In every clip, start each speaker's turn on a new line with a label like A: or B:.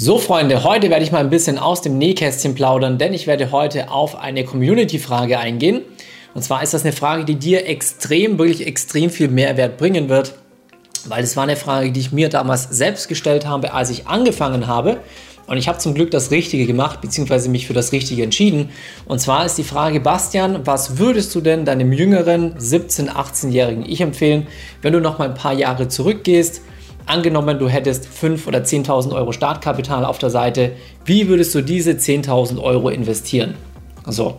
A: So Freunde, heute werde ich mal ein bisschen aus dem Nähkästchen plaudern, denn ich werde heute auf eine Community-Frage eingehen. Und zwar ist das eine Frage, die dir extrem, wirklich extrem viel Mehrwert bringen wird, weil es war eine Frage, die ich mir damals selbst gestellt habe, als ich angefangen habe. Und ich habe zum Glück das Richtige gemacht, beziehungsweise mich für das Richtige entschieden. Und zwar ist die Frage, Bastian, was würdest du denn deinem jüngeren 17-, 18-jährigen Ich empfehlen, wenn du noch mal ein paar Jahre zurückgehst? Angenommen, du hättest 5.000 oder 10.000 Euro Startkapital auf der Seite, wie würdest du diese 10.000 Euro investieren? So.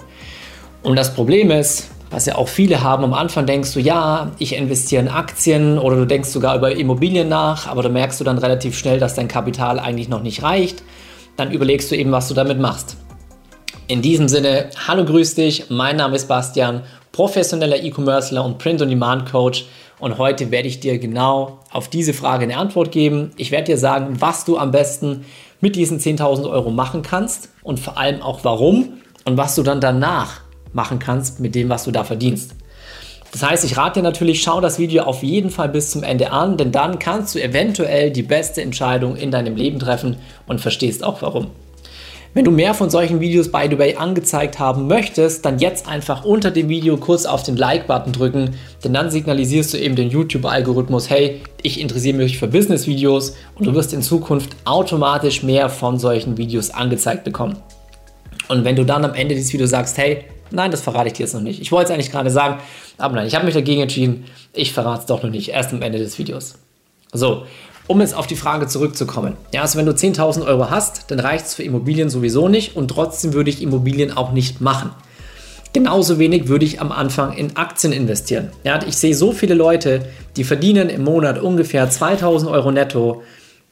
A: Und das Problem ist, was ja auch viele haben, am Anfang denkst du, ja, ich investiere in Aktien oder du denkst sogar über Immobilien nach, aber da merkst du dann relativ schnell, dass dein Kapital eigentlich noch nicht reicht. Dann überlegst du eben, was du damit machst. In diesem Sinne, hallo, grüß dich, mein Name ist Bastian, professioneller E-Commercer und Print-on-Demand-Coach und heute werde ich dir genau auf diese Frage eine Antwort geben. Ich werde dir sagen, was du am besten mit diesen 10.000 Euro machen kannst und vor allem auch warum und was du dann danach machen kannst mit dem, was du da verdienst. Das heißt, ich rate dir natürlich, schau das Video auf jeden Fall bis zum Ende an, denn dann kannst du eventuell die beste Entscheidung in deinem Leben treffen und verstehst auch warum. Wenn du mehr von solchen Videos by the way angezeigt haben möchtest, dann jetzt einfach unter dem Video kurz auf den Like-Button drücken, denn dann signalisierst du eben den YouTube-Algorithmus, hey, ich interessiere mich für Business-Videos und du wirst in Zukunft automatisch mehr von solchen Videos angezeigt bekommen. Und wenn du dann am Ende dieses Videos sagst, hey, nein, das verrate ich dir jetzt noch nicht. Ich wollte es eigentlich gerade sagen, aber nein, ich habe mich dagegen entschieden, ich verrate es doch noch nicht, erst am Ende des Videos. So, um jetzt auf die Frage zurückzukommen. Ja, also wenn du 10.000 Euro hast, dann reicht es für Immobilien sowieso nicht und trotzdem würde ich Immobilien auch nicht machen. Genauso wenig würde ich am Anfang in Aktien investieren. Ja, ich sehe so viele Leute, die verdienen im Monat ungefähr 2000 Euro netto,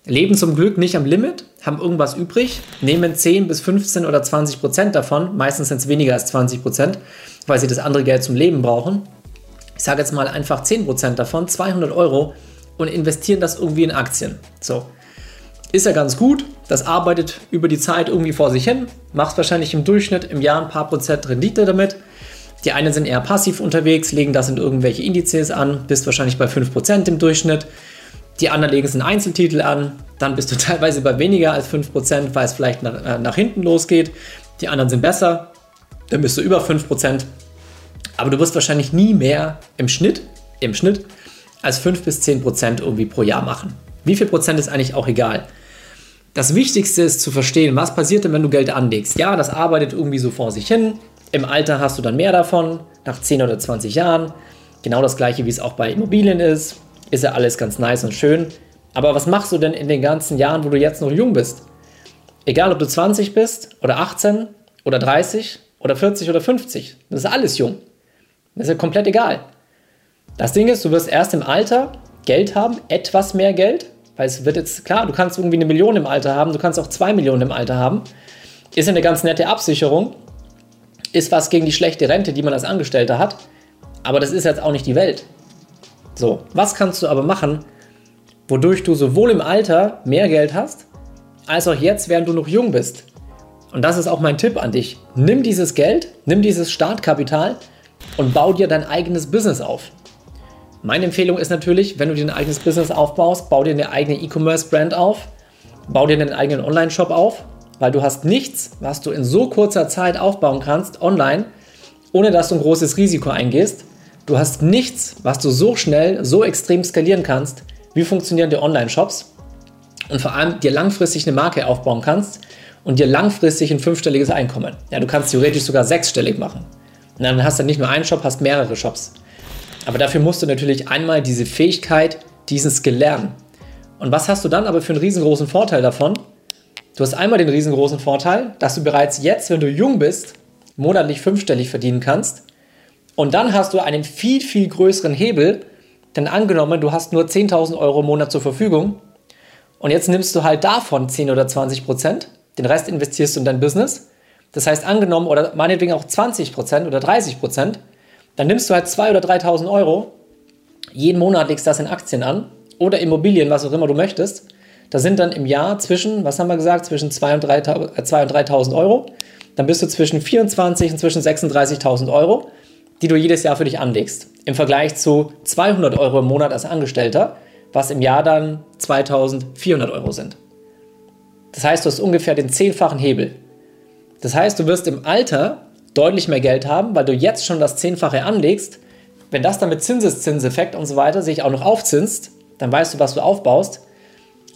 A: leben zum Glück nicht am Limit, haben irgendwas übrig, nehmen 10 bis 15 oder 20 Prozent davon, meistens sind es weniger als 20 Prozent, weil sie das andere Geld zum Leben brauchen. Ich sage jetzt mal einfach 10 Prozent davon, 200 Euro und investieren das irgendwie in Aktien. So. Ist ja ganz gut, das arbeitet über die Zeit irgendwie vor sich hin, macht wahrscheinlich im Durchschnitt im Jahr ein paar Prozent Rendite damit. Die einen sind eher passiv unterwegs, legen das in irgendwelche Indizes an, bist wahrscheinlich bei 5% im Durchschnitt. Die anderen legen es in Einzeltitel an, dann bist du teilweise bei weniger als 5%, weil es vielleicht nach, äh, nach hinten losgeht. Die anderen sind besser, dann bist du über 5%. Aber du wirst wahrscheinlich nie mehr im Schnitt, im Schnitt als 5 bis 10 Prozent irgendwie pro Jahr machen. Wie viel Prozent ist eigentlich auch egal. Das Wichtigste ist zu verstehen, was passiert denn, wenn du Geld anlegst. Ja, das arbeitet irgendwie so vor sich hin. Im Alter hast du dann mehr davon, nach 10 oder 20 Jahren. Genau das gleiche, wie es auch bei Immobilien ist. Ist ja alles ganz nice und schön. Aber was machst du denn in den ganzen Jahren, wo du jetzt noch jung bist? Egal, ob du 20 bist oder 18 oder 30 oder 40 oder 50. Das ist alles jung. Das ist ja komplett egal. Das Ding ist, du wirst erst im Alter Geld haben, etwas mehr Geld, weil es wird jetzt klar, du kannst irgendwie eine Million im Alter haben, du kannst auch zwei Millionen im Alter haben. Ist eine ganz nette Absicherung, ist was gegen die schlechte Rente, die man als Angestellter hat, aber das ist jetzt auch nicht die Welt. So, was kannst du aber machen, wodurch du sowohl im Alter mehr Geld hast, als auch jetzt, während du noch jung bist? Und das ist auch mein Tipp an dich. Nimm dieses Geld, nimm dieses Startkapital und bau dir dein eigenes Business auf. Meine Empfehlung ist natürlich, wenn du dir ein eigenes Business aufbaust, bau dir eine eigene E-Commerce-Brand auf, bau dir einen eigenen Online-Shop auf, weil du hast nichts, was du in so kurzer Zeit aufbauen kannst online, ohne dass du ein großes Risiko eingehst. Du hast nichts, was du so schnell, so extrem skalieren kannst, wie funktionieren die Online-Shops und vor allem dir langfristig eine Marke aufbauen kannst und dir langfristig ein fünfstelliges Einkommen. Ja, du kannst theoretisch sogar sechsstellig machen. Und dann hast du nicht nur einen Shop, hast mehrere Shops. Aber dafür musst du natürlich einmal diese Fähigkeit, diesen Skill lernen. Und was hast du dann aber für einen riesengroßen Vorteil davon? Du hast einmal den riesengroßen Vorteil, dass du bereits jetzt, wenn du jung bist, monatlich fünfstellig verdienen kannst. Und dann hast du einen viel, viel größeren Hebel, denn angenommen, du hast nur 10.000 Euro im Monat zur Verfügung und jetzt nimmst du halt davon 10 oder 20 Prozent, den Rest investierst du in dein Business. Das heißt, angenommen, oder meinetwegen auch 20 Prozent oder 30 Prozent, dann nimmst du halt 2.000 oder 3.000 Euro, jeden Monat legst das in Aktien an oder Immobilien, was auch immer du möchtest. Da sind dann im Jahr zwischen, was haben wir gesagt, zwischen 2.000 und 3.000 äh, Euro. Dann bist du zwischen 24.000 und zwischen 36.000 Euro, die du jedes Jahr für dich anlegst. Im Vergleich zu 200 Euro im Monat als Angestellter, was im Jahr dann 2.400 Euro sind. Das heißt, du hast ungefähr den zehnfachen Hebel. Das heißt, du wirst im Alter deutlich mehr Geld haben, weil du jetzt schon das Zehnfache anlegst. Wenn das dann mit Zinseszinseffekt und so weiter sich auch noch aufzinst, dann weißt du, was du aufbaust.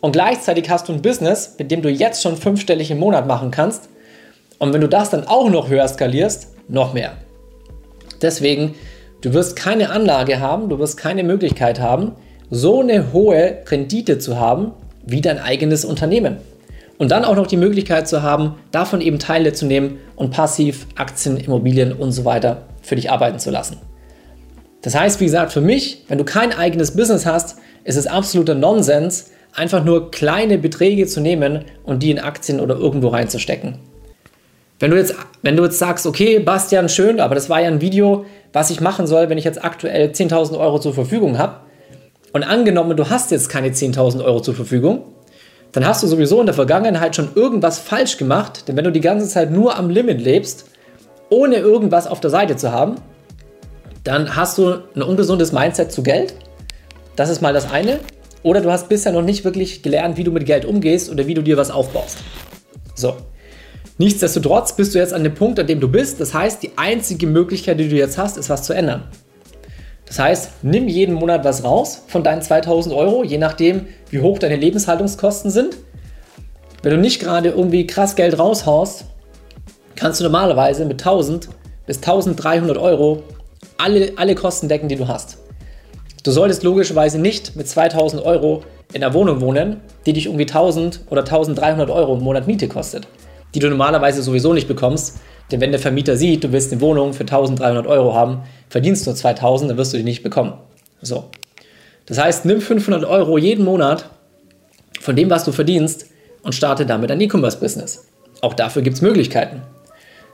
A: Und gleichzeitig hast du ein Business, mit dem du jetzt schon fünfstellig im Monat machen kannst. Und wenn du das dann auch noch höher skalierst, noch mehr. Deswegen, du wirst keine Anlage haben, du wirst keine Möglichkeit haben, so eine hohe Rendite zu haben wie dein eigenes Unternehmen. Und dann auch noch die Möglichkeit zu haben, davon eben Teile zu nehmen und passiv Aktien, Immobilien und so weiter für dich arbeiten zu lassen. Das heißt, wie gesagt, für mich, wenn du kein eigenes Business hast, ist es absoluter Nonsens, einfach nur kleine Beträge zu nehmen und die in Aktien oder irgendwo reinzustecken. Wenn du jetzt, wenn du jetzt sagst, okay, Bastian, schön, aber das war ja ein Video, was ich machen soll, wenn ich jetzt aktuell 10.000 Euro zur Verfügung habe. Und angenommen, du hast jetzt keine 10.000 Euro zur Verfügung, dann hast du sowieso in der Vergangenheit schon irgendwas falsch gemacht, denn wenn du die ganze Zeit nur am Limit lebst, ohne irgendwas auf der Seite zu haben, dann hast du ein ungesundes Mindset zu Geld. Das ist mal das eine. Oder du hast bisher noch nicht wirklich gelernt, wie du mit Geld umgehst oder wie du dir was aufbaust. So. Nichtsdestotrotz bist du jetzt an dem Punkt, an dem du bist. Das heißt, die einzige Möglichkeit, die du jetzt hast, ist was zu ändern. Das heißt, nimm jeden Monat was raus von deinen 2000 Euro, je nachdem, wie hoch deine Lebenshaltungskosten sind. Wenn du nicht gerade irgendwie krass Geld raushaust, kannst du normalerweise mit 1000 bis 1300 Euro alle, alle Kosten decken, die du hast. Du solltest logischerweise nicht mit 2000 Euro in einer Wohnung wohnen, die dich irgendwie 1000 oder 1300 Euro im Monat Miete kostet, die du normalerweise sowieso nicht bekommst, denn wenn der Vermieter sieht, du willst eine Wohnung für 1300 Euro haben, verdienst nur 2000, dann wirst du die nicht bekommen. So. Das heißt, nimm 500 Euro jeden Monat von dem, was du verdienst und starte damit ein E-Commerce-Business. Auch dafür gibt es Möglichkeiten.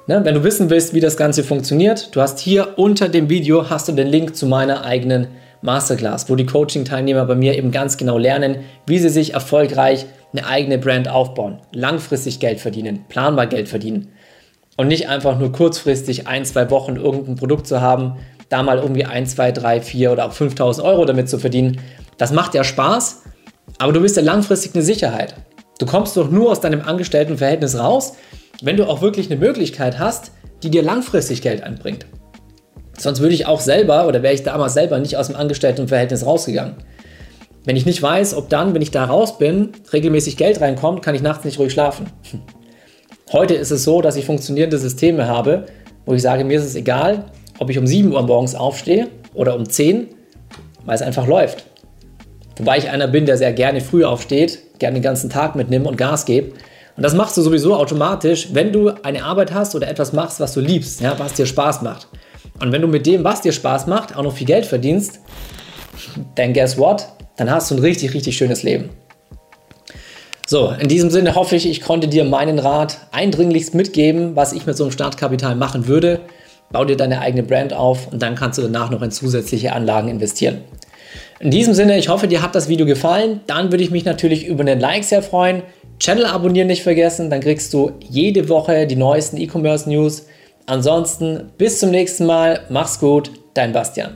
A: Ne? Wenn du wissen willst, wie das Ganze funktioniert, du hast hier unter dem Video hast du den Link zu meiner eigenen Masterclass, wo die Coaching-Teilnehmer bei mir eben ganz genau lernen, wie sie sich erfolgreich eine eigene Brand aufbauen, langfristig Geld verdienen, planbar Geld verdienen und nicht einfach nur kurzfristig ein, zwei Wochen irgendein Produkt zu haben, da mal irgendwie ein, zwei, drei, vier oder auch 5000 Euro damit zu verdienen. Das macht ja Spaß, aber du bist ja langfristig eine Sicherheit. Du kommst doch nur aus deinem Angestelltenverhältnis raus, wenn du auch wirklich eine Möglichkeit hast, die dir langfristig Geld einbringt. Sonst würde ich auch selber oder wäre ich damals selber nicht aus dem Angestelltenverhältnis rausgegangen. Wenn ich nicht weiß, ob dann, wenn ich da raus bin, regelmäßig Geld reinkommt, kann ich nachts nicht ruhig schlafen. Heute ist es so, dass ich funktionierende Systeme habe, wo ich sage, mir ist es egal, ob ich um 7 Uhr morgens aufstehe oder um 10, weil es einfach läuft. Wobei ich einer bin, der sehr gerne früh aufsteht, gerne den ganzen Tag mitnimmt und Gas gibt. Und das machst du sowieso automatisch, wenn du eine Arbeit hast oder etwas machst, was du liebst, ja, was dir Spaß macht. Und wenn du mit dem, was dir Spaß macht, auch noch viel Geld verdienst, dann guess what? Dann hast du ein richtig, richtig schönes Leben. So, in diesem Sinne hoffe ich, ich konnte dir meinen Rat eindringlichst mitgeben, was ich mit so einem Startkapital machen würde. Bau dir deine eigene Brand auf und dann kannst du danach noch in zusätzliche Anlagen investieren. In diesem Sinne, ich hoffe, dir hat das Video gefallen. Dann würde ich mich natürlich über einen Like sehr freuen. Channel abonnieren nicht vergessen, dann kriegst du jede Woche die neuesten E-Commerce News. Ansonsten bis zum nächsten Mal. Mach's gut, dein Bastian.